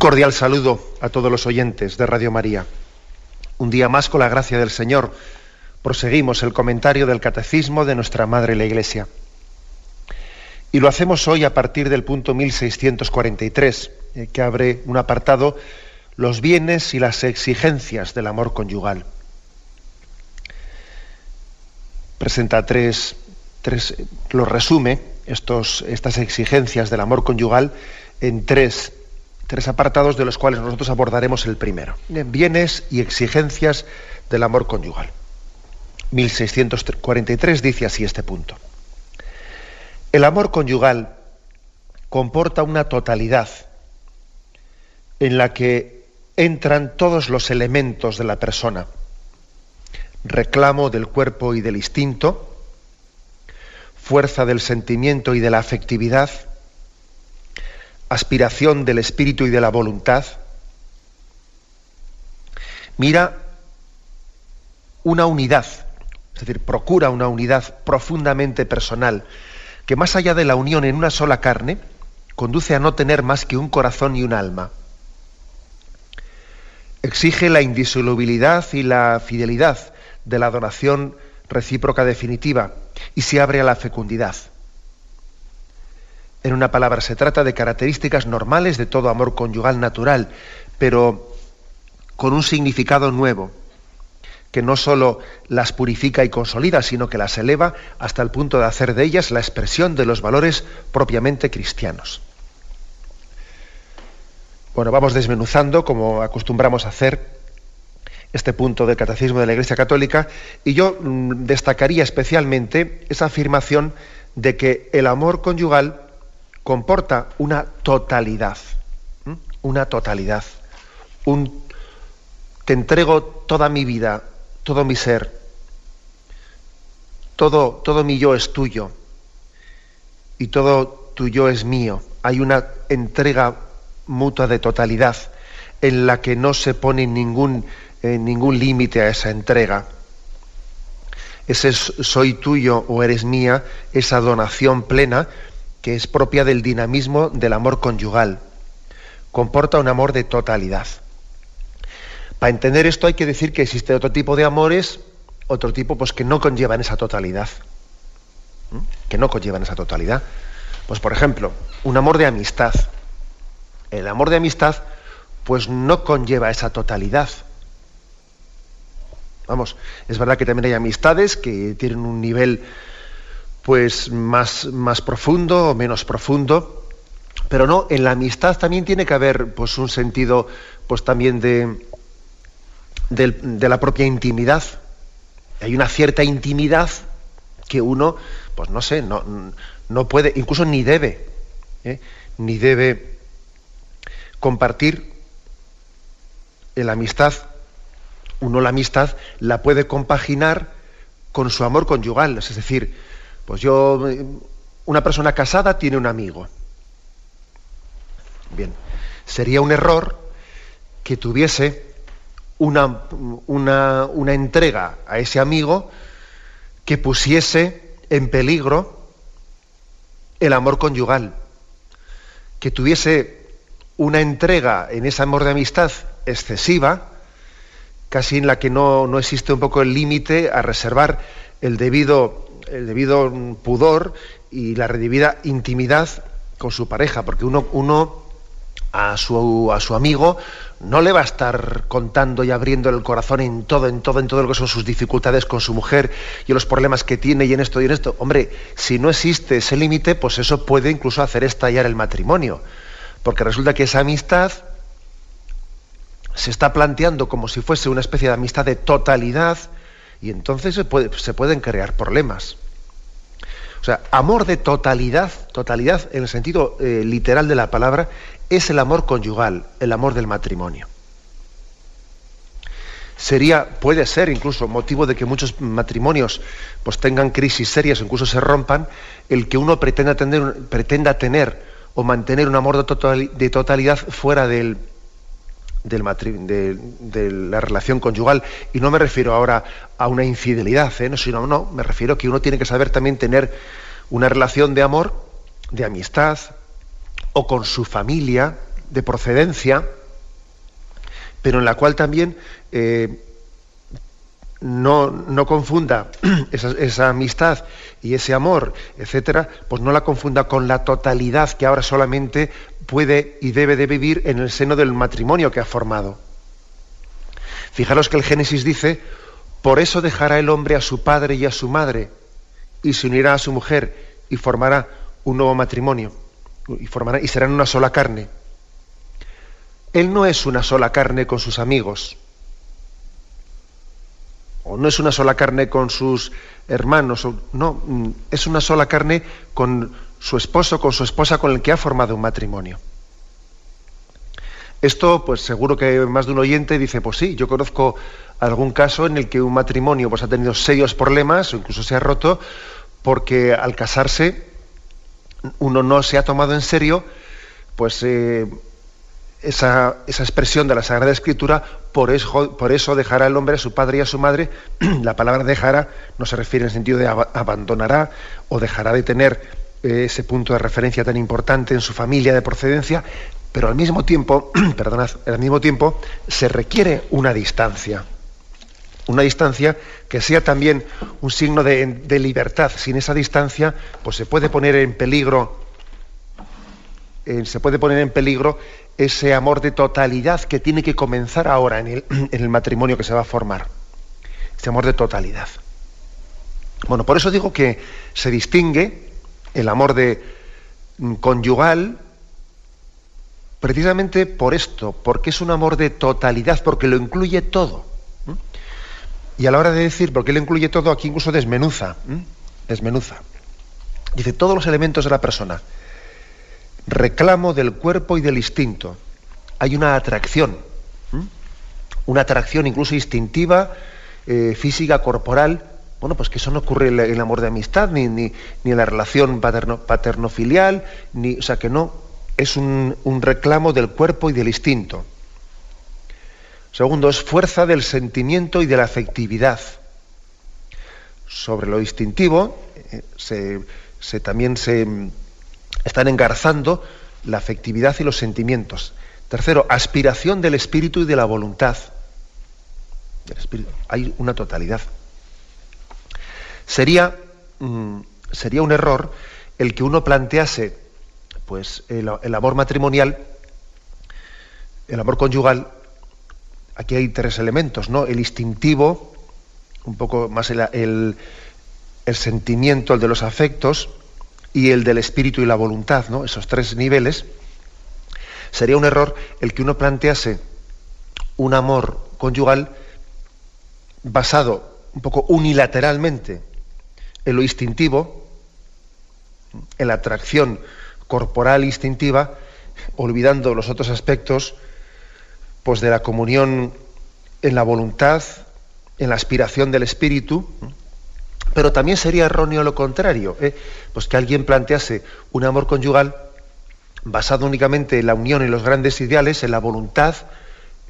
Cordial saludo a todos los oyentes de Radio María. Un día más, con la gracia del Señor, proseguimos el comentario del Catecismo de nuestra Madre la Iglesia. Y lo hacemos hoy a partir del punto 1643, eh, que abre un apartado, los bienes y las exigencias del amor conyugal. Presenta tres, tres lo resume, estos, estas exigencias del amor conyugal en tres tres apartados de los cuales nosotros abordaremos el primero. Bienes y exigencias del amor conyugal. 1643 dice así este punto. El amor conyugal comporta una totalidad en la que entran todos los elementos de la persona. Reclamo del cuerpo y del instinto, fuerza del sentimiento y de la afectividad, aspiración del espíritu y de la voluntad, mira una unidad, es decir, procura una unidad profundamente personal, que más allá de la unión en una sola carne, conduce a no tener más que un corazón y un alma. Exige la indisolubilidad y la fidelidad de la donación recíproca definitiva y se abre a la fecundidad. En una palabra, se trata de características normales de todo amor conyugal natural, pero con un significado nuevo, que no sólo las purifica y consolida, sino que las eleva hasta el punto de hacer de ellas la expresión de los valores propiamente cristianos. Bueno, vamos desmenuzando, como acostumbramos a hacer, este punto del Catecismo de la Iglesia Católica, y yo mm, destacaría especialmente esa afirmación de que el amor conyugal comporta una totalidad, una totalidad. Un, te entrego toda mi vida, todo mi ser, todo, todo mi yo es tuyo y todo tu yo es mío. Hay una entrega mutua de totalidad en la que no se pone ningún, eh, ningún límite a esa entrega. Ese soy tuyo o eres mía, esa donación plena, que es propia del dinamismo del amor conyugal. Comporta un amor de totalidad. Para entender esto hay que decir que existe otro tipo de amores, otro tipo pues que no conllevan esa totalidad. Que no conllevan esa totalidad. Pues por ejemplo, un amor de amistad. El amor de amistad pues no conlleva esa totalidad. Vamos, es verdad que también hay amistades que tienen un nivel pues más, más profundo o menos profundo, pero no, en la amistad también tiene que haber pues un sentido pues también de, de, la propia intimidad. Hay una cierta intimidad que uno, pues no sé, no, no puede, incluso ni debe, ¿eh? ni debe compartir en la amistad. Uno la amistad la puede compaginar con su amor conyugal, es decir, pues yo, una persona casada tiene un amigo. Bien, sería un error que tuviese una, una, entrega a ese amigo que pusiese en peligro el amor conyugal, que tuviese una entrega en ese amor de amistad excesiva, casi en la que no, no existe un poco el límite a reservar el debido el debido pudor y la redebida intimidad con su pareja, porque uno, a, su, amigo no le va a estar contando y abriendo el corazón en todo, en todo, en todo lo que son sus dificultades con su mujer y los problemas que tiene y en esto y en esto. Hombre, si no existe ese límite, pues eso puede incluso hacer estallar el matrimonio, porque resulta que esa amistad se está planteando como si fuese una especie de amistad de totalidad y entonces se pueden crear problemas. O sea, amor de totalidad, totalidad en el sentido eh, literal de la palabra, es el amor conyugal, el amor del matrimonio. Sería, puede ser incluso motivo de que muchos matrimonios pues, tengan crisis serias incluso se rompan, el que uno pretenda tener o mantener un amor de totalidad fuera del, de, la relación conyugal. Y no me refiero ahora a una infidelidad, ¿eh? no, sino no, me refiero que uno tiene que saber también tener una relación de amor, de amistad, o con su familia, de procedencia, pero en la cual también eh, no, no, confunda esa, esa, amistad y ese amor, etcétera, pues no la confunda con la totalidad que ahora solamente puede y debe de vivir en el seno del matrimonio que ha formado. Fijaros que el Génesis dice, por eso dejará el hombre a su padre y a su madre, y se unirá a su mujer, y formará un nuevo matrimonio, y, formará, y serán una sola carne. Él no es una sola carne con sus amigos, o no es una sola carne con sus hermanos, no, mm, es una sola carne con su esposo, con su esposa con el que ha formado un matrimonio. Esto, pues seguro que más de un oyente dice, pues sí, yo conozco algún caso en el que un matrimonio pues, ha tenido serios problemas o incluso se ha roto porque al casarse uno no se ha tomado en serio pues eh, esa, esa, expresión de la Sagrada Escritura, por eso, dejará el hombre a su padre y a su madre. la palabra dejará no se refiere en el sentido de abandonará o dejará de tener ese punto de referencia tan importante en su familia de procedencia, pero al mismo tiempo, perdonad, al mismo tiempo se requiere una distancia. Una distancia que sea también un signo de, libertad. Sin esa distancia, pues se puede poner en peligro, eh, se puede poner en peligro ese amor de totalidad que tiene que comenzar ahora en el, en el matrimonio que se va a formar. Ese amor de totalidad. Bueno, por eso digo que se distingue el amor de mm, conyugal precisamente por esto, porque es un amor de totalidad, porque lo incluye todo. Y a la hora de decir por qué lo incluye todo, aquí incluso desmenuza, desmenuza. Dice todos los elementos de la persona. Reclamo del cuerpo y del instinto. Hay una atracción, una atracción incluso instintiva, eh, física, corporal, bueno, pues que eso no ocurre en el amor de amistad, ni, ni, en la relación paterno-filial, ni, o sea, que no, es un, reclamo del cuerpo y del instinto. Segundo, es fuerza del sentimiento y de la afectividad. Sobre lo instintivo, eh, se, también se mm, están engarzando la afectividad y los sentimientos. Tercero, aspiración del espíritu y de la voluntad. Hay una totalidad. Sería, mm, sería un error el que uno plantease pues, el, amor matrimonial, el amor conyugal, aquí hay tres elementos, ¿no? El instintivo, un poco más el, el, sentimiento, el de los afectos, y el del espíritu y la voluntad, ¿no? Esos tres niveles. Sería un error el que uno plantease un amor conyugal basado un poco unilateralmente en lo instintivo, en la atracción corporal instintiva, olvidando los otros aspectos pues de la comunión en la voluntad, en la aspiración del espíritu, pero también sería erróneo lo contrario, ¿eh? pues que alguien plantease un amor conyugal basado únicamente en la unión y los grandes ideales, en la voluntad,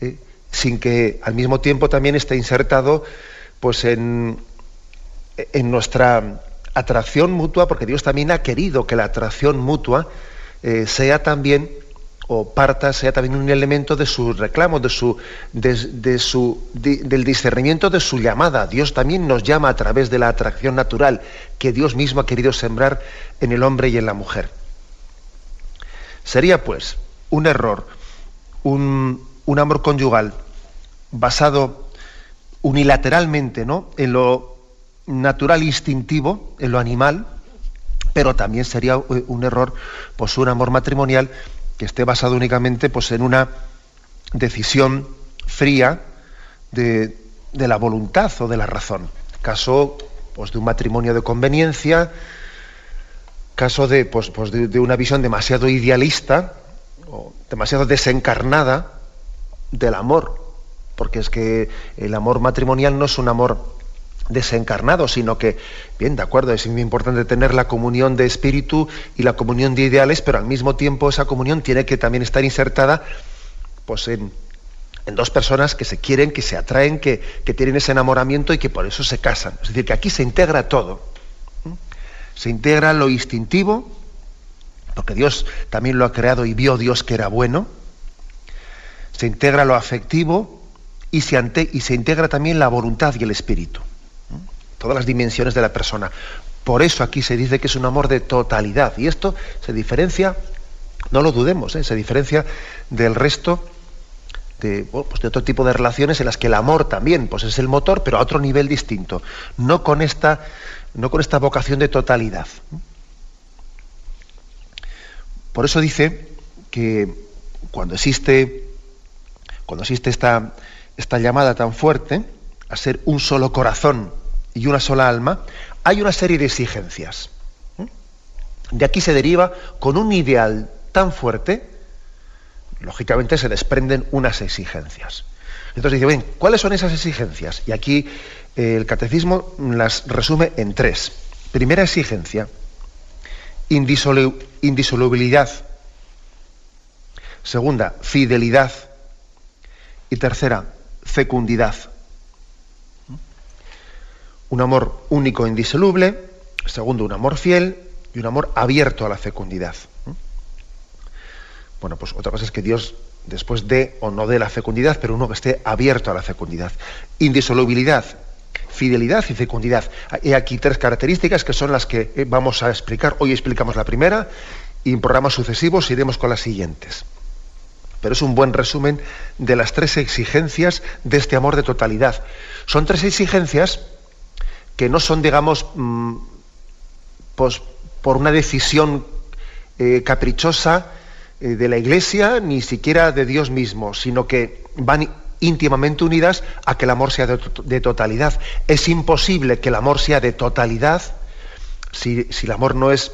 ¿eh? sin que al mismo tiempo también esté insertado pues en, en nuestra atracción mutua, porque Dios también ha querido que la atracción mutua eh, sea también o parta sea también un elemento de su reclamo, de su, de, su, del discernimiento de su llamada. Dios también nos llama a través de la atracción natural que Dios mismo ha querido sembrar en el hombre y en la mujer. Sería pues un error, un, un amor conyugal basado unilateralmente ¿no? en lo natural instintivo, en lo animal, pero también sería eh, un error pues un amor matrimonial que esté basado únicamente pues en una decisión fría de, la voluntad o de la razón. Caso pues, de un matrimonio de conveniencia, caso de, pues, pues de, una visión demasiado idealista o demasiado desencarnada del amor, porque es que el amor matrimonial no es un amor desencarnado, sino que, bien, de acuerdo, es muy importante tener la comunión de espíritu y la comunión de ideales, pero al mismo tiempo esa comunión tiene que también estar insertada pues, en, dos personas que se quieren, que se atraen, que, tienen ese enamoramiento y que por eso se casan. Es decir, que aquí se integra todo. Se integra lo instintivo, porque Dios también lo ha creado y vio Dios que era bueno. Se integra lo afectivo y se integra también la voluntad y el espíritu todas las dimensiones de la persona. Por eso aquí se dice que es un amor de totalidad. Y esto se diferencia, no lo dudemos, ¿eh? se diferencia del resto de, pues de, otro tipo de relaciones en las que el amor también pues es el motor, pero a otro nivel distinto. No con esta, no con esta vocación de totalidad. Por eso dice que cuando existe, cuando existe esta, esta llamada tan fuerte a ser un solo corazón, y una sola alma, hay una serie de exigencias. De aquí se deriva, con un ideal tan fuerte, lógicamente se desprenden unas exigencias. Entonces dice, bien, ¿cuáles son esas exigencias? Y aquí eh, el catecismo las resume en tres. Primera exigencia, indisolubilidad. Segunda, fidelidad. Y tercera, fecundidad un amor único e indisoluble, segundo, un amor fiel y un amor abierto a la fecundidad. Bueno, pues otra cosa es que Dios después dé o no dé la fecundidad, pero uno que esté abierto a la fecundidad. Indisolubilidad, fidelidad y fecundidad. Hay aquí tres características que son las que eh, vamos a explicar. Hoy explicamos la primera y en programas sucesivos iremos con las siguientes. Pero es un buen resumen de las tres exigencias de este amor de totalidad. Son tres exigencias que no son, digamos, mm, pues, por una decisión eh, caprichosa eh, de la Iglesia, ni siquiera de Dios mismo, sino que van íntimamente unidas a que el amor sea de, totalidad. Es imposible que el amor sea de totalidad si, el amor no es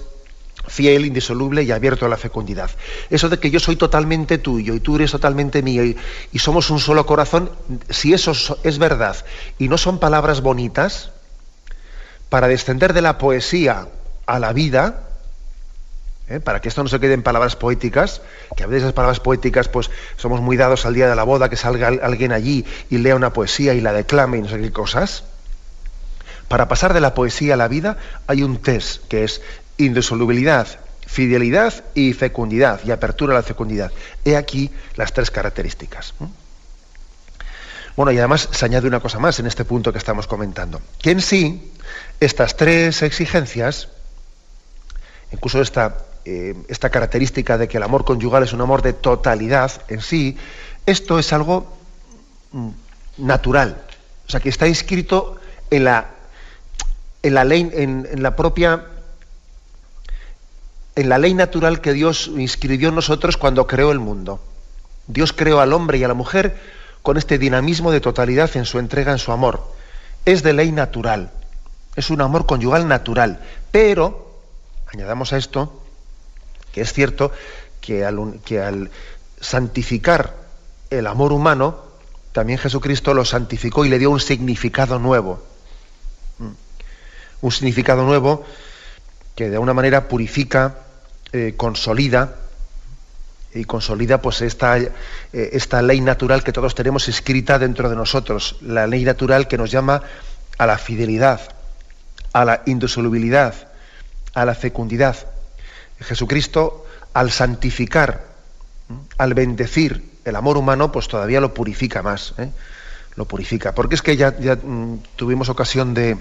fiel, indisoluble y abierto a la fecundidad. Eso de que yo soy totalmente tuyo y tú eres totalmente mío y somos un solo corazón, si eso es verdad y no son palabras bonitas, para descender de la poesía a la vida, ¿eh? para que esto no se quede en palabras poéticas, que a veces esas palabras poéticas pues somos muy dados al día de la boda, que salga alguien allí y lea una poesía y la declame y no sé qué cosas. Para pasar de la poesía a la vida hay un test que es indisolubilidad, fidelidad y fecundidad, y apertura a la fecundidad. He aquí las tres características. Bueno, y además se añade una cosa más en este punto que estamos comentando, que en sí estas tres exigencias, incluso esta, eh, esta característica de que el amor conyugal es un amor de totalidad en sí, esto es algo mm, natural, o sea, que está inscrito en la, en la ley, en, en la propia en la ley natural que Dios inscribió en nosotros cuando creó el mundo. Dios creó al hombre y a la mujer con este dinamismo de totalidad en su entrega, en su amor. Es de ley natural, es un amor conyugal natural, pero, añadamos a esto, que es cierto que al, santificar el amor humano, también Jesucristo lo santificó y le dio un significado nuevo. Mm. Un significado nuevo que de alguna manera purifica, eh, consolida y consolida pues esta, eh, esta ley natural que todos tenemos escrita dentro de nosotros, la ley natural que nos llama a la fidelidad, a la indisolubilidad, a la fecundidad. Jesucristo, al santificar, al bendecir el amor humano, pues todavía lo purifica más, ¿eh? lo purifica. Porque es que ya, mm, tuvimos ocasión de,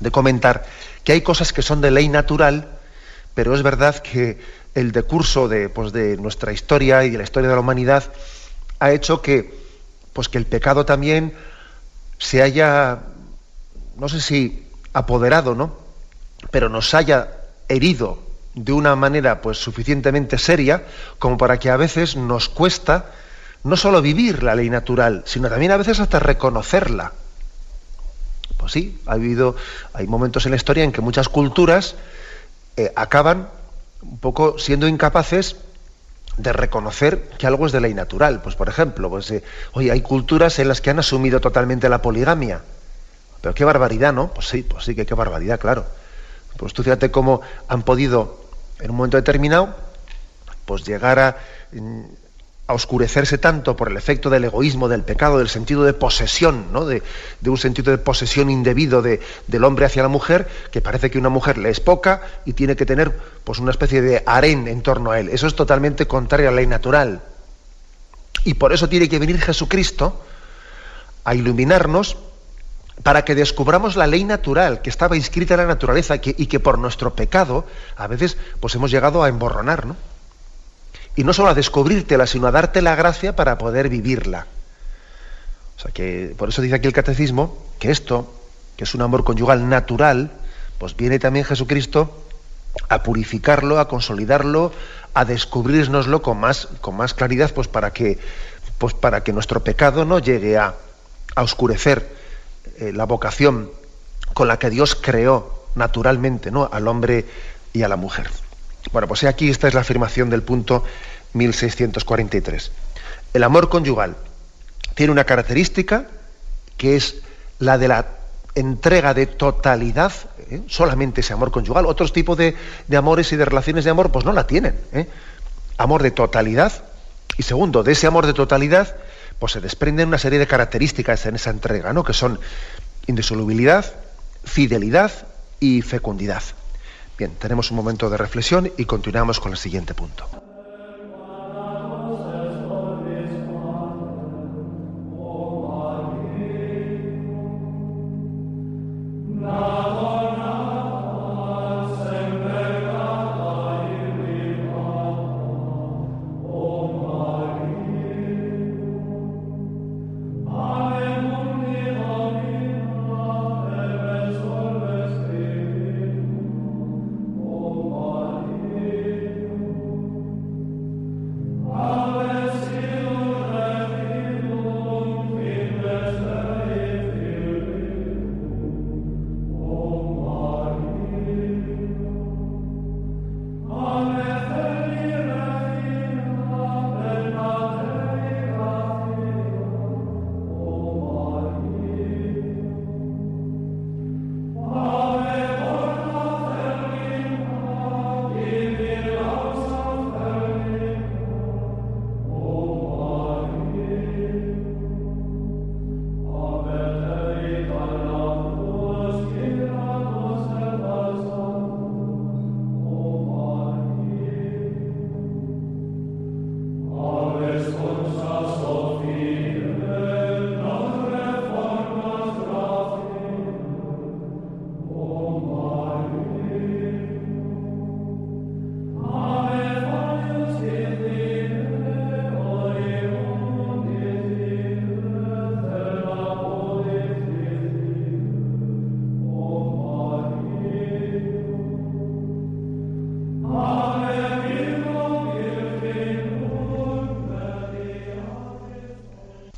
de comentar que hay cosas que son de ley natural, pero es verdad que el decurso de, pues, de nuestra historia y de la historia de la humanidad ha hecho que, pues, que el pecado también se haya, no sé si apoderado, ¿no? Pero nos haya herido de una manera pues suficientemente seria como para que a veces nos cuesta no solo vivir la ley natural, sino también a veces hasta reconocerla. Pues sí, ha habido, hay momentos en la historia en que muchas culturas eh, acaban un poco siendo incapaces de reconocer que algo es de ley natural. Pues por ejemplo, pues, eh, hay culturas en las que han asumido totalmente la poligamia. Pero qué barbaridad, ¿no? Pues sí, pues sí que qué barbaridad, claro. Pues tú fíjate cómo han podido, en un momento determinado, pues llegar a, mm, a oscurecerse tanto por el efecto del egoísmo, del pecado, del sentido de posesión, ¿no? de, un sentido de posesión indebido de, del hombre hacia la mujer, que parece que una mujer le es poca y tiene que tener pues, una especie de harén en torno a él. Eso es totalmente contrario a la ley natural. Y por eso tiene que venir Jesucristo a iluminarnos para que descubramos la ley natural que estaba inscrita en la naturaleza y que por nuestro pecado a veces pues hemos llegado a emborronar, ¿no? Y no solo a descubrírtela, sino a darte la gracia para poder vivirla. O sea que por eso dice aquí el catecismo que esto, que es un amor conyugal natural, pues viene también Jesucristo a purificarlo, a consolidarlo, a descubrirnoslo con más, con más claridad, pues para que, pues para que nuestro pecado no llegue a, a oscurecer eh, la vocación con la que Dios creó naturalmente ¿no? al hombre y a la mujer. Bueno, pues aquí esta es la afirmación del punto 1643. El amor conyugal tiene una característica que es la de la entrega de totalidad, ¿eh? solamente ese amor conyugal. Otros tipos de, amores y de relaciones de amor, pues no la tienen. ¿eh? Amor de totalidad. Y segundo, de ese amor de totalidad, pues se desprenden una serie de características en esa entrega, ¿no? Que son indisolubilidad, fidelidad y fecundidad. Bien, tenemos un momento de reflexión y continuamos con el siguiente punto.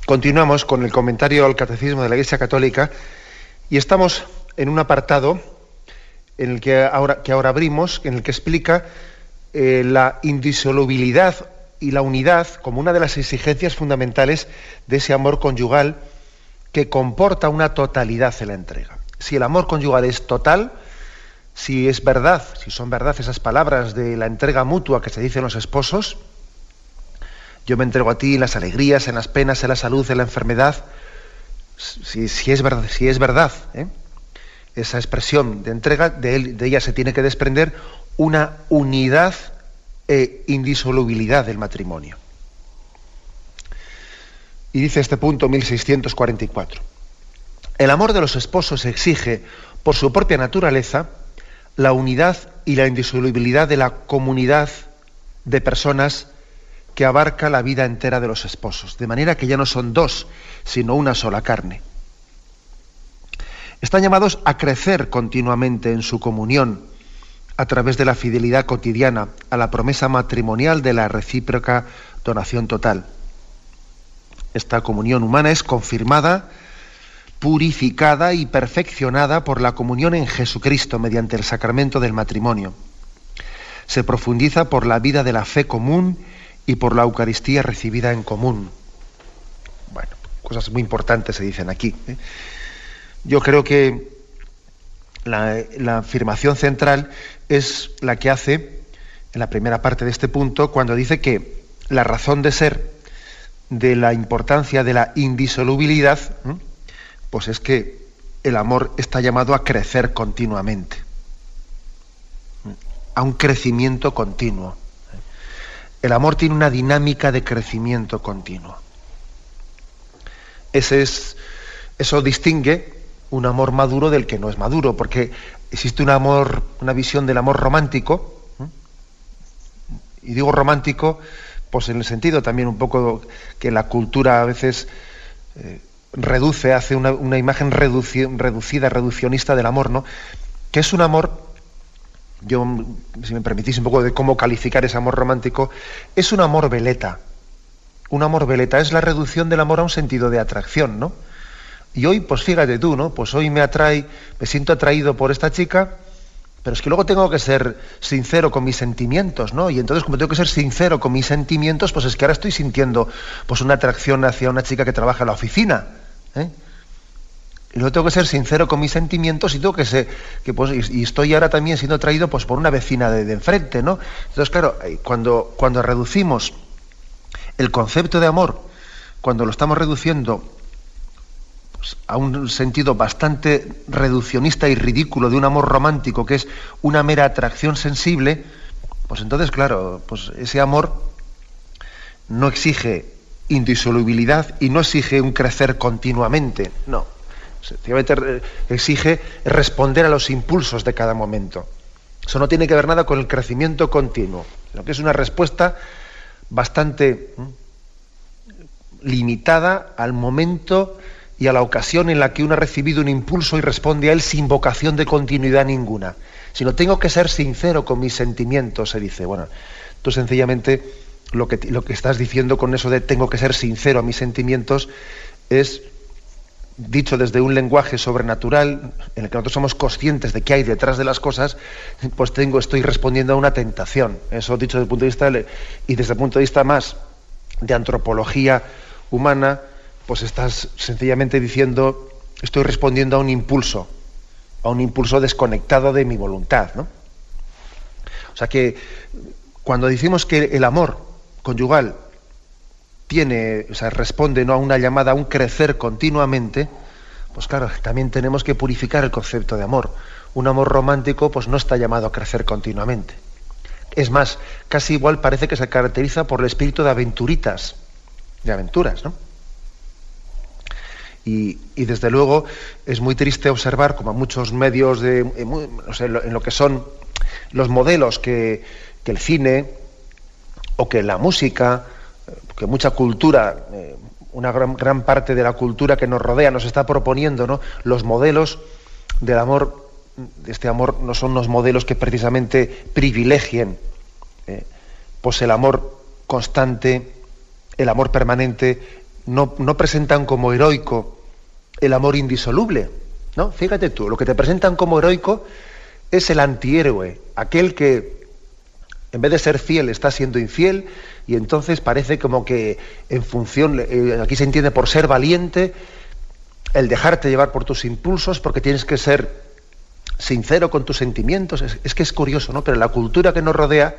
Continuamos con el comentario al Catecismo de la Iglesia Católica y estamos en un apartado en el que ahora, que ahora abrimos, en el que explica eh, la indisolubilidad y la unidad como una de las exigencias fundamentales de ese amor conyugal que comporta una totalidad en la entrega. Si el amor conyugal es total, si es verdad, si son verdad esas palabras de la entrega mutua que se dicen los esposos, yo me entrego a ti en las alegrías, en las penas, en la salud, en la enfermedad. Si, es verdad, si es verdad ¿eh? esa expresión de entrega, de, ella se tiene que desprender una unidad e indisolubilidad del matrimonio. Y dice este punto 1644. El amor de los esposos exige, por su propia naturaleza, la unidad y la indisolubilidad de la comunidad de personas que abarca la vida entera de los esposos, de manera que ya no son dos, sino una sola carne. Están llamados a crecer continuamente en su comunión a través de la fidelidad cotidiana a la promesa matrimonial de la recíproca donación total. Esta comunión humana es confirmada, purificada y perfeccionada por la comunión en Jesucristo mediante el sacramento del matrimonio. Se profundiza por la vida de la fe común y por la Eucaristía recibida en común. Bueno, cosas muy importantes se dicen aquí. ¿eh? Yo creo que la, la afirmación central es la que hace en la primera parte de este punto cuando dice que la razón de ser de la importancia de la indisolubilidad, pues es que el amor está llamado a crecer continuamente, a un crecimiento continuo. El amor tiene una dinámica de crecimiento continuo. Es, eso distingue un amor maduro del que no es maduro, porque existe un amor, una visión del amor romántico, y digo romántico, pues en el sentido también un poco que la cultura a veces eh, reduce, hace una, imagen reducida, reduccionista del amor, ¿no? Que es un amor, yo, si me permitís un poco de cómo calificar ese amor romántico, es un amor veleta. Un amor veleta es la reducción del amor a un sentido de atracción, ¿no? Y hoy, pues fíjate tú, ¿no? Pues hoy me atrae, me siento atraído por esta chica, pero es que luego tengo que ser sincero con mis sentimientos, ¿no? Y entonces, como tengo que ser sincero con mis sentimientos, pues es que ahora estoy sintiendo pues una atracción hacia una chica que trabaja en la oficina. ¿eh? Y luego tengo que ser sincero con mis sentimientos y tengo que ser, que pues, y estoy ahora también siendo atraído pues por una vecina de, de enfrente, ¿no? Entonces, claro, eh, cuando, cuando reducimos el concepto de amor, cuando lo estamos reduciendo pues, a un sentido bastante reduccionista y ridículo de un amor romántico que es una mera atracción sensible, pues entonces, claro, pues ese amor no exige indisolubilidad y no exige un crecer continuamente, no. Sencillamente exige responder a los impulsos de cada momento. Eso no tiene que ver nada con el crecimiento continuo, sino que es una respuesta bastante limitada al momento y a la ocasión en la que uno ha recibido un impulso y responde a él sin vocación de continuidad ninguna. Sino tengo que ser sincero con mis sentimientos, se dice. Bueno, tú sencillamente lo que, lo que estás diciendo con eso de tengo que ser sincero a mis sentimientos es dicho desde un lenguaje sobrenatural en el que nosotros somos conscientes de qué hay detrás de las cosas, pues tengo, estoy respondiendo a una tentación. Eso dicho desde el punto de vista y desde el punto de vista más de antropología humana, pues estás sencillamente diciendo, estoy respondiendo a un impulso, a un impulso desconectado de mi voluntad, ¿no? O sea que cuando decimos que el amor conyugal tiene, o sea, responde ¿no? a una llamada a un crecer continuamente, pues claro, también tenemos que purificar el concepto de amor. Un amor romántico pues no está llamado a crecer continuamente. Es más, casi igual parece que se caracteriza por el espíritu de aventuritas, de aventuras, ¿no? Y, desde luego es muy triste observar como muchos medios de, en lo que son los modelos que, el cine o que la música, que mucha cultura, eh, una gran, gran, parte de la cultura que nos rodea nos está proponiendo, ¿no? Los modelos del amor, de este amor, no son los modelos que precisamente privilegien eh, pues el amor constante, el amor permanente, no, no presentan como heroico el amor indisoluble. ¿no? Fíjate tú, lo que te presentan como heroico es el antihéroe, aquel que en vez de ser fiel está siendo infiel y entonces parece como que en función, eh, aquí se entiende por ser valiente, el dejarte llevar por tus impulsos, porque tienes que ser sincero con tus sentimientos. Es, que es curioso, ¿no? Pero la cultura que nos rodea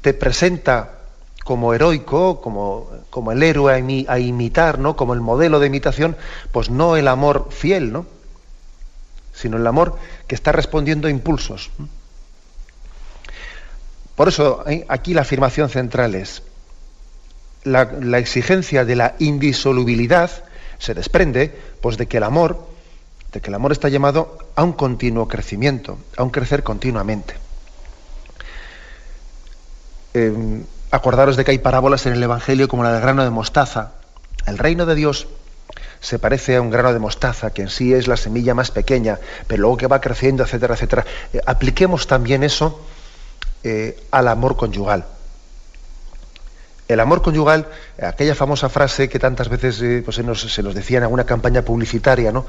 te presenta como heroico, como, como el héroe a, imitar, ¿no? como el modelo de imitación, pues no el amor fiel, ¿no? sino el amor que está respondiendo a impulsos. Por eso ¿eh? aquí la afirmación central es, la, exigencia de la indisolubilidad se desprende pues, de que el amor, de que el amor está llamado a un continuo crecimiento, a un crecer continuamente. Em, Acordaros de que hay parábolas en el Evangelio como la del grano de mostaza. El reino de Dios se parece a un grano de mostaza, que en sí es la semilla más pequeña, pero luego que va creciendo, etcétera, etcétera. Eh, apliquemos también eso eh, al amor conyugal. El amor conyugal, aquella famosa frase que tantas veces eh, pues se, nos, se, decía en alguna campaña publicitaria, ¿no?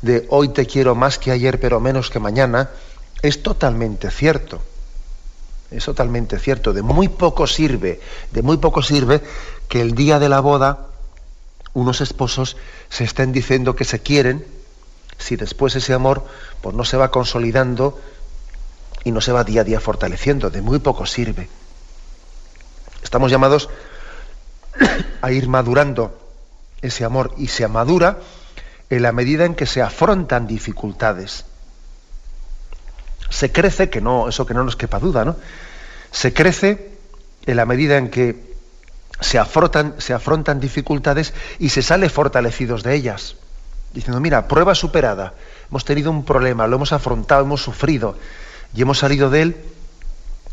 De hoy te quiero más que ayer, pero menos que mañana, es totalmente cierto. Es totalmente cierto. De muy poco sirve, de muy poco sirve que el día de la boda unos esposos se estén diciendo que se quieren, si después ese amor pues no se va consolidando y no se va día a día fortaleciendo. De muy poco sirve. Estamos llamados a ir madurando ese amor y se madura en la medida en que se afrontan dificultades. Se crece, que no, eso que no nos quepa duda, ¿no? Se crece en la medida en que se afrontan, se afrontan dificultades y se sale fortalecidos de ellas. Diciendo, mira, prueba superada, hemos tenido un problema, lo hemos afrontado, hemos sufrido y hemos salido de él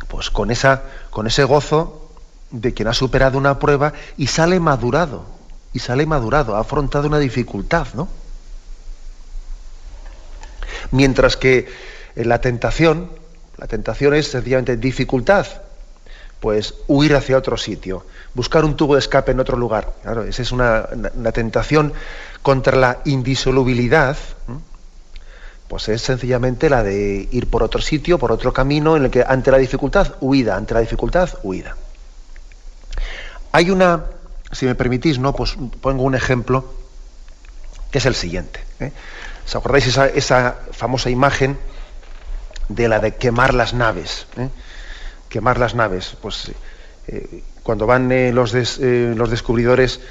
pues con, esa, con ese gozo de quien ha superado una prueba y sale madurado, y sale madurado, ha afrontado una dificultad, ¿no? Mientras que en la tentación, la tentación es sencillamente dificultad, pues huir hacia otro sitio, buscar un tubo de escape en otro lugar. Claro, esa es una tentación contra la indisolubilidad, pues es sencillamente la de ir por otro sitio, por otro camino, en el que ante la dificultad, huida, ante la dificultad, huida. Hay una, si me permitís, ¿no? Pues pongo un ejemplo que es el siguiente. ¿eh? ¿Os acordáis esa, famosa imagen de la de quemar las naves? ¿eh? Quemar las naves. Pues eh, cuando van eh, los, los, descubridores,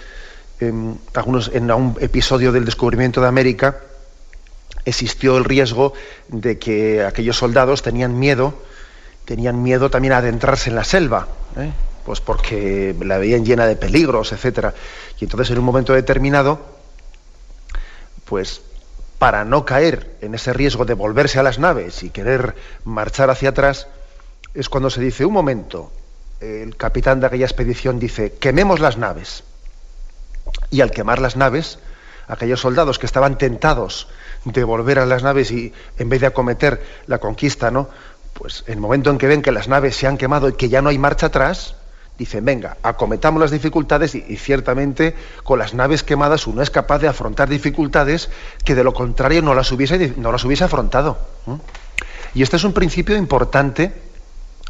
em, algunos en un episodio del descubrimiento de América, existió el riesgo de que aquellos soldados tenían miedo, tenían miedo también a adentrarse en la selva. ¿eh? pues porque la veían llena de peligros, etcétera. Y entonces en un momento determinado, pues para no caer en ese riesgo de volverse a las naves y querer marchar hacia atrás, es cuando se dice, un momento, el capitán de aquella expedición dice, quememos las naves. Y al quemar las naves, aquellos soldados que estaban tentados de volver a las naves y en vez de acometer la conquista, ¿no? Pues en el momento en que ven que las naves se han quemado y que ya no hay marcha atrás, dicen, venga, acometamos las dificultades y, ciertamente con las naves quemadas uno es capaz de afrontar dificultades que de lo contrario no las hubiese, no las hubiese afrontado. Y este es un principio importante,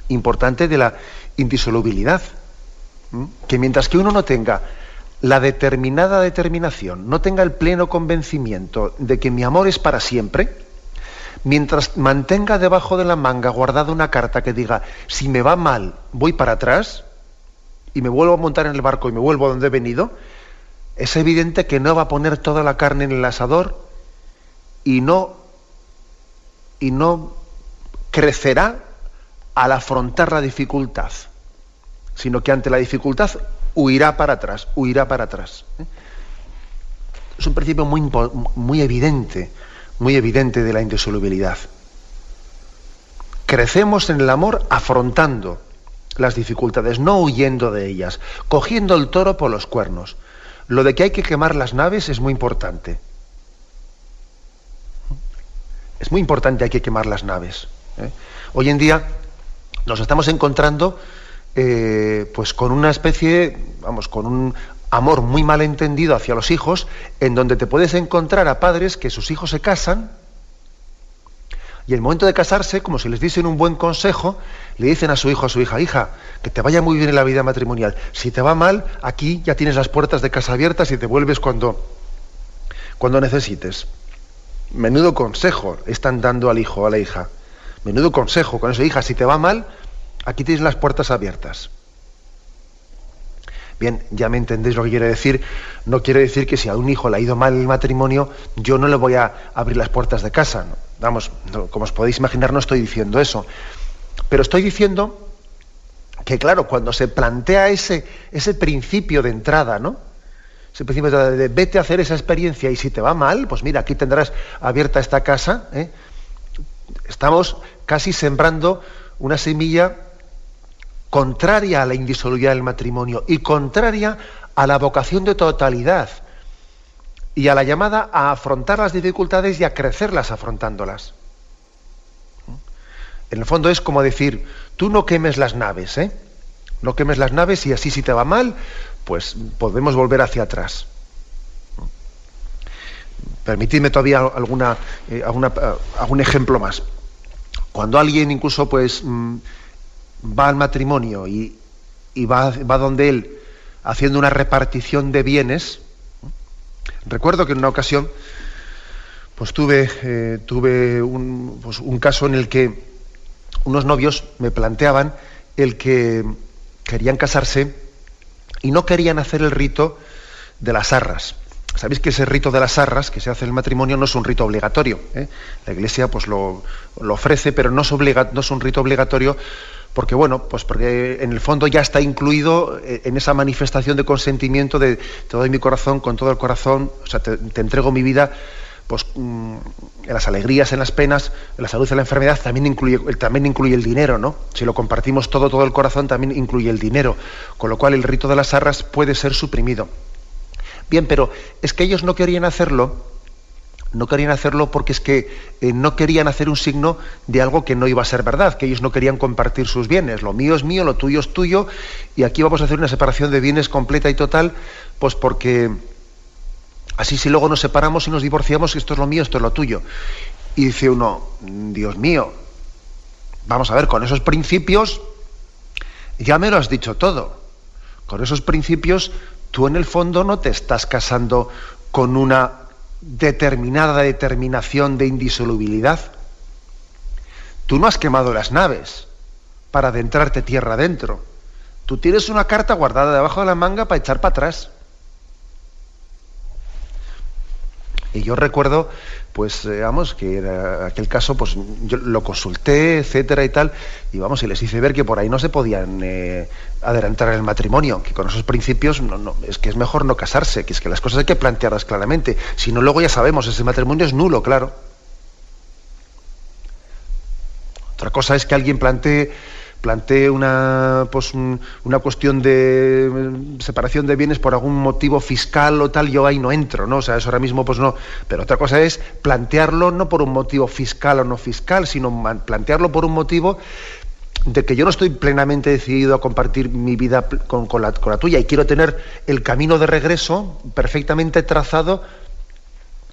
importante de la indisolubilidad, que mientras que uno no tenga la determinada determinación, no tenga el pleno convencimiento de que mi amor es para siempre, mientras mantenga debajo de la manga guardada una carta que diga, si me va mal, voy para atrás, y me vuelvo a montar en el barco y me vuelvo a donde he venido, es evidente que no va a poner toda la carne en el asador y no, y no crecerá al afrontar la dificultad, sino que ante la dificultad huirá para atrás, huirá para atrás. ¿eh? Es un principio muy, muy evidente, muy evidente de la indisolubilidad. Crecemos en el amor afrontando las dificultades, no huyendo de ellas, cogiendo el toro por los cuernos. Lo de que hay que quemar las naves es muy importante. Es muy importante, hay que quemar las naves. ¿eh? Hoy en día nos estamos encontrando eh, pues con una especie, vamos, con un amor muy mal entendido hacia los hijos, en donde te puedes encontrar a padres que sus hijos se casan, y el momento de casarse, como si les dicen un buen consejo, le dicen a su hijo, a su hija, hija, que te vaya muy bien en la vida matrimonial. Si te va mal, aquí ya tienes las puertas de casa abiertas y te vuelves cuando, cuando necesites. Menudo consejo están dando al hijo, a la hija. Menudo consejo con eso, hija, si te va mal, aquí tienes las puertas abiertas. Bien, ya me entendéis lo que quiere decir. No quiere decir que si a un hijo le ha ido mal el matrimonio, yo no le voy a abrir las puertas de casa. Vamos, como os podéis imaginar, no estoy diciendo eso. Pero estoy diciendo que, claro, cuando se plantea ese, ese principio de entrada, ¿no? Ese principio de, de, vete a hacer esa experiencia y si te va mal, pues mira, aquí tendrás abierta esta casa. ¿eh? Estamos casi sembrando una semilla contraria a la indisolubilidad del matrimonio y contraria a la vocación de totalidad y a la llamada a afrontar las dificultades y a crecerlas afrontándolas. En el fondo es como decir, tú no quemes las naves, ¿eh? No quemes las naves y así si te va mal, pues podemos volver hacia atrás. Permitidme todavía alguna, eh, alguna, eh, algún ejemplo más. Cuando alguien incluso pues mm, va al matrimonio y, va, donde él haciendo una repartición de bienes, recuerdo que en una ocasión pues tuve, eh, tuve un, pues un caso en el que unos novios me planteaban el que querían casarse y no querían hacer el rito de las arras. Sabéis que ese rito de las arras que se hace en el matrimonio no es un rito obligatorio. ¿eh? La Iglesia pues lo, ofrece, pero no es un rito obligatorio porque bueno, pues porque en el fondo ya está incluido eh, en esa manifestación de consentimiento de te doy mi corazón con todo el corazón, o sea, te, entrego mi vida, pues mm, en las alegrías, en las penas, en la salud, en la enfermedad, también incluye, también incluye el dinero, ¿no? Si lo compartimos todo, todo el corazón, también incluye el dinero, con lo cual el rito de las arras puede ser suprimido. Bien, pero es que ellos no querían hacerlo, no querían hacerlo porque es que eh, no querían hacer un signo de algo que no iba a ser verdad, que ellos no querían compartir sus bienes. Lo mío es mío, lo tuyo es tuyo, y aquí vamos a hacer una separación de bienes completa y total, pues porque así si luego nos separamos y nos divorciamos, esto es lo mío, esto es lo tuyo. Y dice uno, Dios mío, vamos a ver, con esos principios ya me lo has dicho todo. Con esos principios tú en el fondo no te estás casando con una determinada determinación de indisolubilidad. Tú no has quemado las naves para adentrarte tierra adentro. Tú tienes una carta guardada debajo de la manga para echar para atrás. Y yo recuerdo, pues, eh, vamos, que era aquel caso, pues yo lo consulté, etcétera y tal, y vamos, y les hice ver que por ahí no se podían eh, adelantar el matrimonio, que con esos principios no, es que es mejor no casarse, que es que las cosas hay que plantearlas claramente, si no luego ya sabemos, ese matrimonio es nulo, claro. Otra cosa es que alguien plantee plantee una, pues, una cuestión de mm, separación de bienes por algún motivo fiscal o tal, yo ahí no entro, ¿no? O sea, eso ahora mismo pues no. Pero otra cosa es plantearlo no por un motivo fiscal o no fiscal, sino plantearlo por un motivo de que yo no estoy plenamente decidido a compartir mi vida con, la, con la tuya y quiero tener el camino de regreso perfectamente trazado.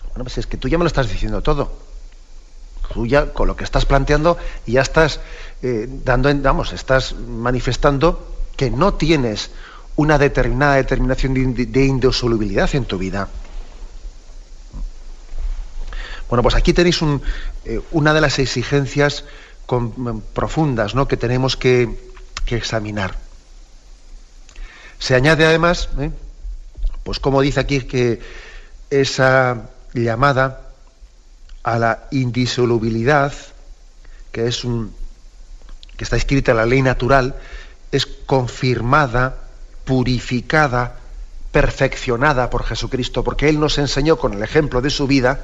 Bueno, pues es que tú ya me lo estás diciendo todo. Con lo que estás planteando, ya estás eh, dando, vamos, estás manifestando que no tienes una determinada determinación de, indisolubilidad en tu vida. Bueno, pues aquí tenéis eh, una de las exigencias profundas ¿no? que tenemos que, examinar. Se añade además, ¿eh? pues como dice aquí, que esa llamada a la indisolubilidad, que es un, que está escrita en la ley natural, es confirmada, purificada, perfeccionada por Jesucristo, porque Él nos enseñó con el ejemplo de su vida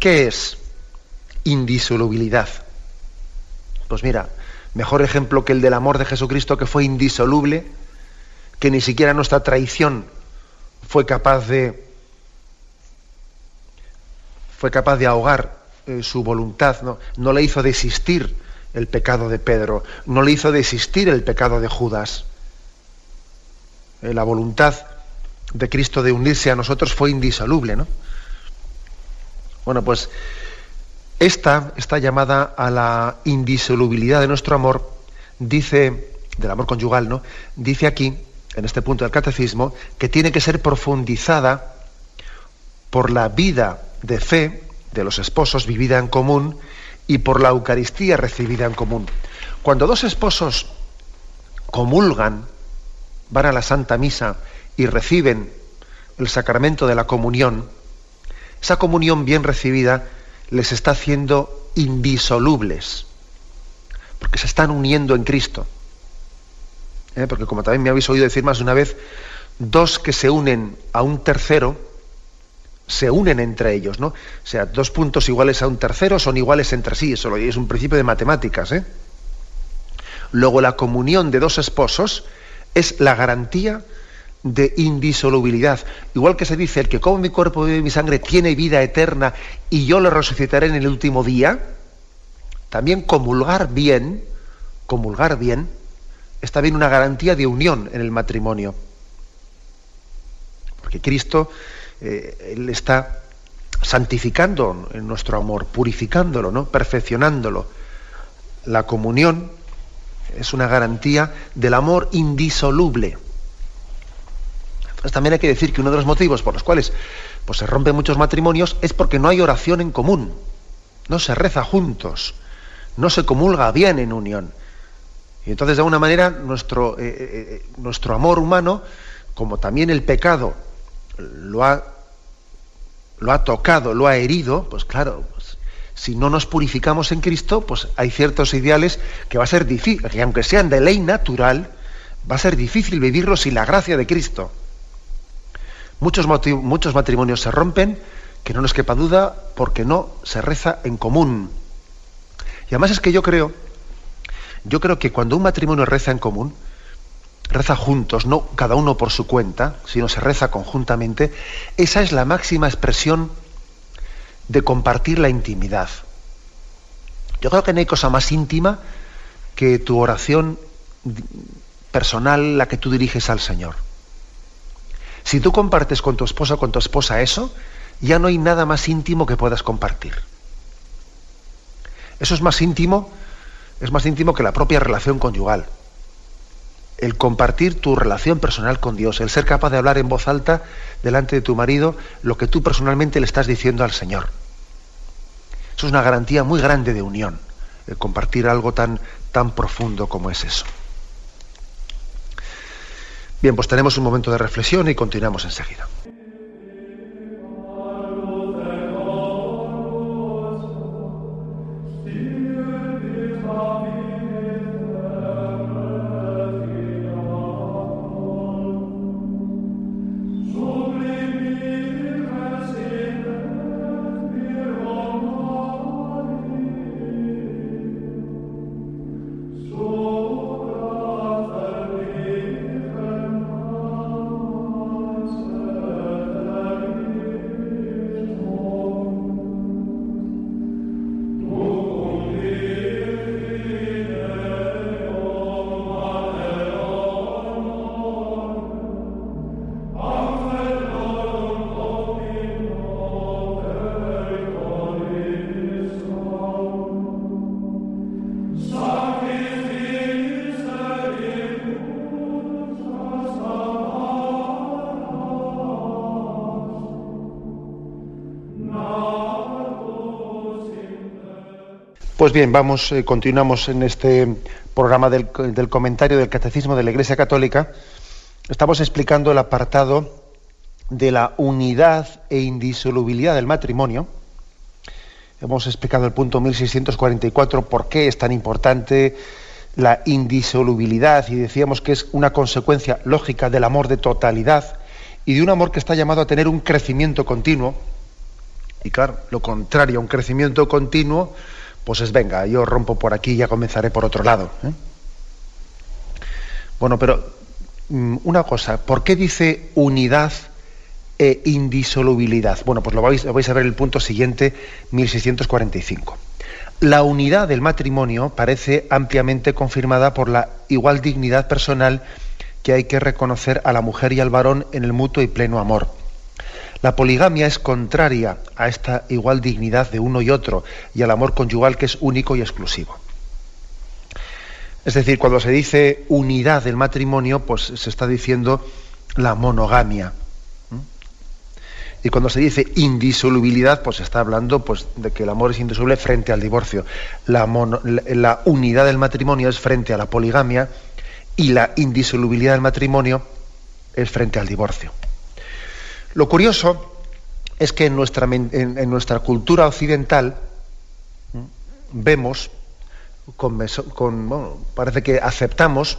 qué es indisolubilidad. Pues mira, mejor ejemplo que el del amor de Jesucristo que fue indisoluble, que ni siquiera nuestra traición fue capaz de fue capaz de ahogar eh, su voluntad, ¿no? no le hizo desistir el pecado de Pedro, no le hizo desistir el pecado de Judas. Eh, la voluntad de Cristo de unirse a nosotros fue indisoluble, ¿no? Bueno, pues esta, esta llamada a la indisolubilidad de nuestro amor, dice, del amor conyugal, ¿no? Dice aquí, en este punto del catecismo, que tiene que ser profundizada por la vida de fe de los esposos vivida en común y por la Eucaristía recibida en común. Cuando dos esposos comulgan, van a la Santa Misa y reciben el sacramento de la comunión, esa comunión bien recibida les está haciendo indisolubles, porque se están uniendo en Cristo. ¿Eh? Porque como también me habéis oído decir más de una vez, dos que se unen a un tercero, se unen entre ellos, ¿no? O sea, dos puntos iguales a un tercero son iguales entre sí, eso es un principio de matemáticas, ¿eh? Luego la comunión de dos esposos es la garantía de indisolubilidad. Igual que se dice, el que come mi cuerpo y mi sangre tiene vida eterna y yo lo resucitaré en el último día, también comulgar bien, comulgar bien, está bien una garantía de unión en el matrimonio. Porque Cristo, eh, Él está santificando nuestro amor, purificándolo, ¿no? perfeccionándolo. La comunión es una garantía del amor indisoluble. Entonces también hay que decir que uno de los motivos por los cuales pues, se rompen muchos matrimonios es porque no hay oración en común, no se reza juntos, no se comulga bien en unión. Y entonces, de alguna manera, nuestro, eh, eh, nuestro amor humano, como también el pecado lo ha, lo ha tocado, lo ha herido, pues claro, pues, si no nos purificamos en Cristo, pues hay ciertos ideales que va a ser difícil, que aunque sean de ley natural, va a ser difícil vivirlos sin la gracia de Cristo. Muchos, muchos matrimonios se rompen, que no nos quepa duda, porque no se reza en común. Y además es que yo creo yo creo que cuando un matrimonio reza en común, reza juntos, no cada uno por su cuenta, sino se reza conjuntamente, esa es la máxima expresión de compartir la intimidad. Yo creo que no hay cosa más íntima que tu oración personal, la que tú diriges al Señor. Si tú compartes con tu esposa o con tu esposa eso, ya no hay nada más íntimo que puedas compartir. Eso es más íntimo es más íntimo que la propia relación conyugal. El compartir tu relación personal con Dios, el ser capaz de hablar en voz alta delante de tu marido lo que tú personalmente le estás diciendo al Señor. Eso es una garantía muy grande de unión, el compartir algo tan, tan profundo como es eso. Bien, pues tenemos un momento de reflexión y continuamos enseguida. Pues bien, vamos, eh, continuamos en este programa del, comentario del Catecismo de la Iglesia Católica. Estamos explicando el apartado de la unidad e indisolubilidad del matrimonio. Hemos explicado el punto 1644, por qué es tan importante la indisolubilidad y decíamos que es una consecuencia lógica del amor de totalidad y de un amor que está llamado a tener un crecimiento continuo. Y claro, lo contrario un crecimiento continuo, pues es venga, yo rompo por aquí y ya comenzaré por otro lado. ¿eh? Bueno, pero mm, una cosa, ¿por qué dice unidad e indisolubilidad? Bueno, pues lo vais, lo vais a ver en el punto siguiente, 1645. La unidad del matrimonio parece ampliamente confirmada por la igual dignidad personal que hay que reconocer a la mujer y al varón en el mutuo y pleno amor. La poligamia es contraria a esta igual dignidad de uno y otro y al amor conyugal que es único y exclusivo. Es decir, cuando se dice unidad del matrimonio, pues se está diciendo la monogamia. Y cuando se dice indisolubilidad, pues se está hablando pues, de que el amor es indisoluble frente al divorcio. La, la unidad del matrimonio es frente a la poligamia y la indisolubilidad del matrimonio es frente al divorcio. Lo curioso es que en nuestra, cultura occidental vemos, con, parece que aceptamos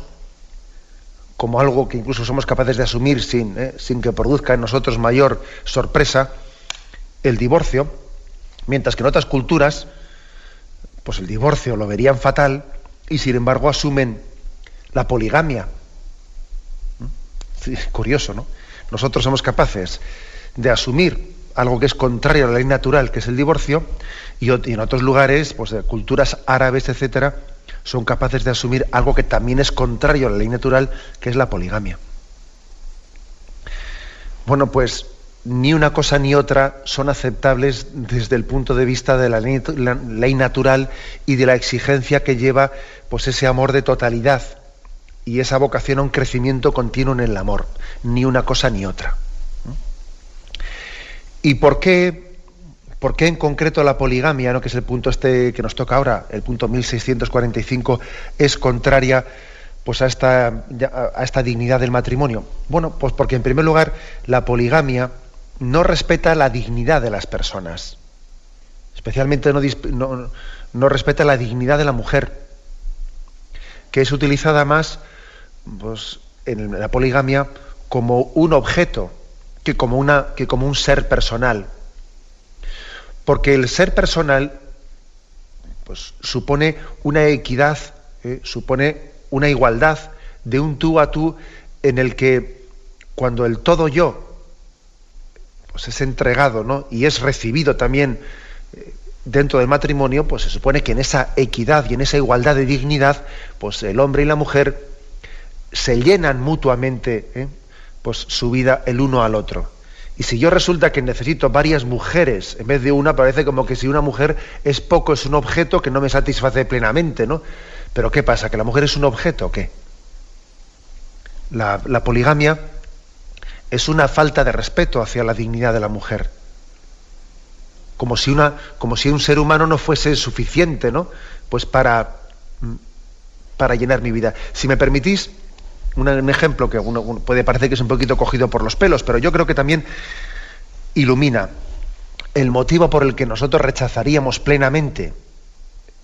como algo que incluso somos capaces de asumir eh, sin que produzca en nosotros mayor sorpresa, el divorcio, mientras que en otras culturas, pues el divorcio lo verían fatal y sin embargo asumen la poligamia. curioso, ¿no? Nosotros somos capaces de asumir algo que es contrario a la ley natural, que es el divorcio, y en otros lugares, pues de culturas árabes, etcétera, son capaces de asumir algo que también es contrario a la ley natural, que es la poligamia. Bueno, pues ni una cosa ni otra son aceptables desde el punto de vista de la ley, natural y de la exigencia que lleva pues ese amor de totalidad y esa vocación a un crecimiento continuo en el amor, ni una cosa ni otra. ¿Y por qué, por qué en concreto la poligamia, ¿no? que es el punto este que nos toca ahora, el punto 1645, es contraria pues a esta, a esta dignidad del matrimonio? Bueno, pues porque en primer lugar la poligamia no respeta la dignidad de las personas. Especialmente no, no, respeta la dignidad de la mujer, que es utilizada más pues, en la poligamia como un objeto que como, una, que como un ser personal. Porque el ser personal pues, supone una equidad, ¿eh? supone una igualdad de un tú a tú en el que cuando el todo yo pues es entregado ¿no? y es recibido también eh, dentro del matrimonio, pues se supone que en esa equidad y en esa igualdad de dignidad, pues el hombre y la mujer se llenan mutuamente ¿eh? pues su vida el uno al otro. Y si yo resulta que necesito varias mujeres en vez de una, parece como que si una mujer es poco, es un objeto que no me satisface plenamente, ¿no? Pero ¿qué pasa? ¿Que la mujer es un objeto o qué? La, la poligamia es una falta de respeto hacia la dignidad de la mujer. Como si, una, como si un ser humano no fuese suficiente, ¿no? Pues para, mm, para llenar mi vida. Si me permitís, un, ejemplo que uno, puede parecer que es un poquito cogido por los pelos, pero yo creo que también ilumina el motivo por el que nosotros rechazaríamos plenamente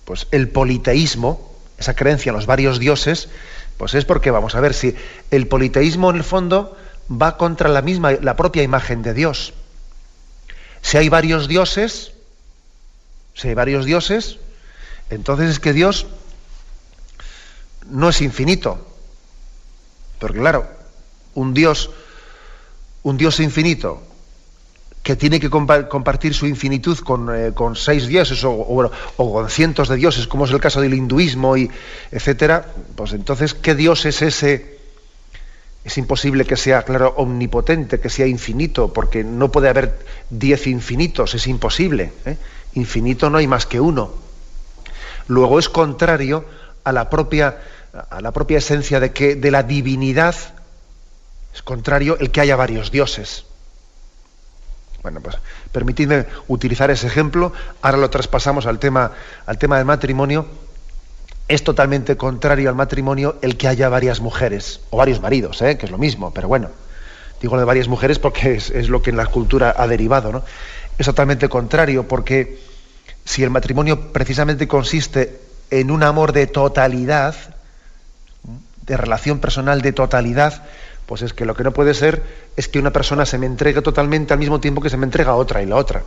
pues, el politeísmo, esa creencia en los varios dioses, pues es porque, vamos a ver, si el politeísmo en el fondo va contra la misma, la propia imagen de Dios. Si hay varios dioses, si hay varios dioses, entonces es que Dios no es infinito. Porque claro, un Dios, un Dios infinito, que tiene que compartir su infinitud con, eh, seis dioses o, o, con cientos de dioses, como es el caso del hinduismo y etcétera, pues entonces, ¿qué Dios es ese? Es imposible que sea, claro, omnipotente, que sea infinito, porque no puede haber diez infinitos, es imposible. ¿eh? Infinito no hay más que uno. Luego es contrario a la propia, a la propia esencia de que de la divinidad es contrario el que haya varios dioses. Bueno, pues permitidme utilizar ese ejemplo. Ahora lo traspasamos al tema, al tema del matrimonio es totalmente contrario al matrimonio el que haya varias mujeres, o varios maridos, ¿eh? que es lo mismo, pero bueno, digo lo de varias mujeres porque es, lo que en la cultura ha derivado, ¿no? Es totalmente contrario porque si el matrimonio precisamente consiste en un amor de totalidad, de relación personal de totalidad, pues es que lo que no puede ser es que una persona se me entregue totalmente al mismo tiempo que se me entrega otra y la otra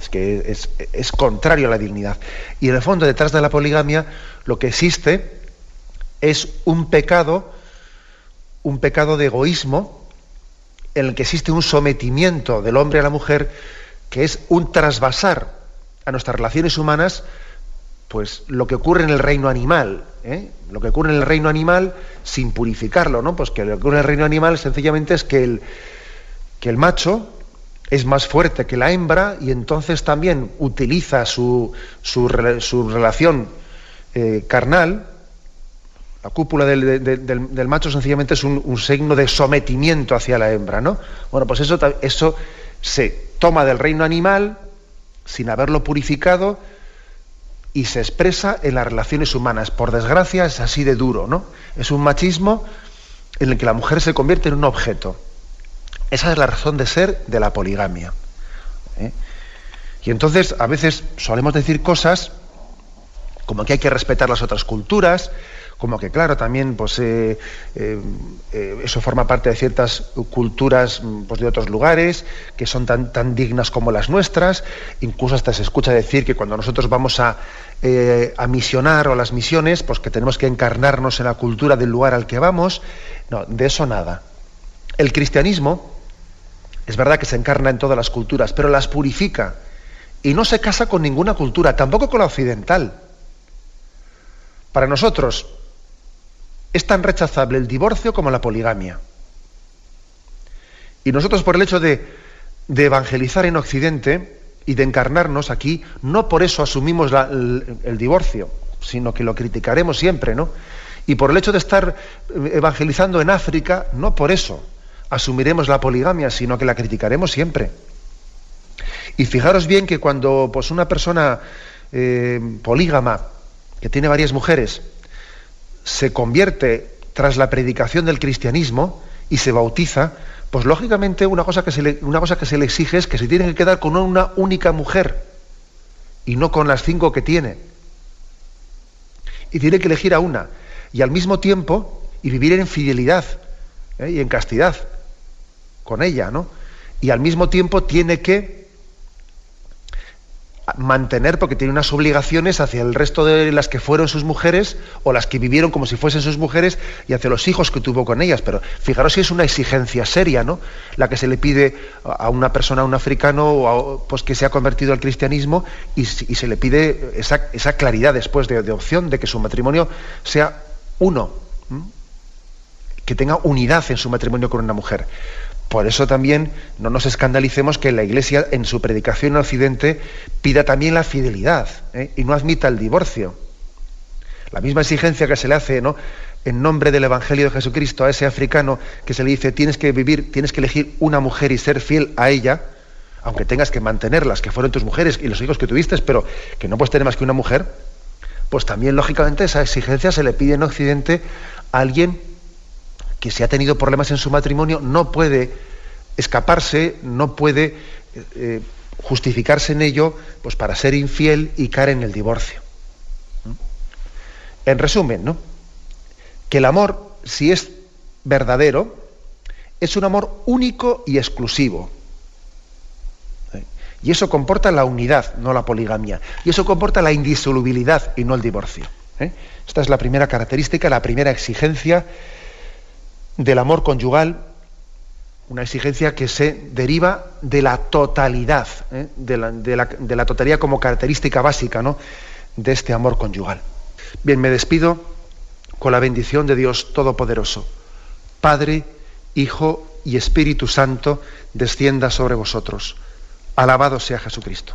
es que es, contrario a la dignidad. Y en el fondo, detrás de la poligamia, lo que existe es un pecado, un pecado de egoísmo, en el que existe un sometimiento del hombre a la mujer, que es un trasvasar a nuestras relaciones humanas, pues lo que ocurre en el reino animal, ¿eh? lo que ocurre en el reino animal sin purificarlo, ¿no? Pues que lo que ocurre en el reino animal sencillamente es que el, que el macho es más fuerte que la hembra y entonces también utiliza su, su, relación eh, carnal, la cúpula del, macho sencillamente es un, signo de sometimiento hacia la hembra, ¿no? Bueno, pues eso, eso se toma del reino animal sin haberlo purificado y se expresa en las relaciones humanas. Por desgracia es así de duro, ¿no? Es un machismo en el que la mujer se convierte en un objeto. Esa es la razón de ser de la poligamia. ¿eh? Y entonces a veces solemos decir cosas como que hay que respetar las otras culturas, como que claro, también pues eh, eh, eso forma parte de ciertas culturas pues, de otros lugares que son tan, tan dignas como las nuestras, incluso hasta se escucha decir que cuando nosotros vamos a, a misionar o a las misiones, pues que tenemos que encarnarnos en la cultura del lugar al que vamos, no, de eso nada. El cristianismo es verdad que se encarna en todas las culturas, pero las purifica. Y no se casa con ninguna cultura, tampoco con la occidental. Para nosotros es tan rechazable el divorcio como la poligamia. Y nosotros por el hecho de, evangelizar en Occidente y de encarnarnos aquí, no por eso asumimos el, divorcio, sino que lo criticaremos siempre, ¿no? Y por el hecho de estar evangelizando en África, no por eso asumiremos la poligamia, sino que la criticaremos siempre. Y fijaros bien que cuando pues, una persona eh, polígama, que tiene varias mujeres, se convierte tras la predicación del cristianismo y se bautiza, pues lógicamente una cosa que se le, una cosa que se le exige es que se tiene que quedar con una única mujer y no con las cinco que tiene. Y tiene que elegir a una. Y al mismo tiempo, y vivir en fidelidad ¿eh? y en castidad con ella, ¿no? Y al mismo tiempo tiene que mantener, porque tiene unas obligaciones hacia el resto de las que fueron sus mujeres o las que vivieron como si fuesen sus mujeres y hacia los hijos que tuvo con ellas. Pero fijaros si es una exigencia seria, ¿no? La que se le pide a una persona, a un africano, o pues que se ha convertido al cristianismo y, se le pide esa, claridad después de, opción de que su matrimonio sea uno, que tenga unidad en su matrimonio con una mujer. Por eso también no nos escandalicemos que la Iglesia en su predicación en Occidente pida también la fidelidad ¿eh? y no admita el divorcio. La misma exigencia que se le hace ¿no? en nombre del Evangelio de Jesucristo a ese africano que se le dice tienes que vivir, tienes que elegir una mujer y ser fiel a ella, aunque tengas que mantenerlas, que fueron tus mujeres y los hijos que tuviste, pero que no puedes tener más que una mujer, pues también lógicamente esa exigencia se le pide en Occidente a alguien que si ha tenido problemas en su matrimonio no puede escaparse, no puede eh, justificarse en ello pues para ser infiel y caer en el divorcio. En resumen, ¿no? que el amor, si es verdadero, es un amor único y exclusivo. ¿Eh? Y eso comporta la unidad, no la poligamia. Y eso comporta la indisolubilidad y no el divorcio. ¿eh? Esta es la primera característica, la primera exigencia del amor conyugal, una exigencia que se deriva de la totalidad, ¿eh? de, la, totalidad como característica básica ¿no? de este amor conyugal. Bien, me despido con la bendición de Dios Todopoderoso. Padre, Hijo y Espíritu Santo, descienda sobre vosotros. Alabado sea Jesucristo.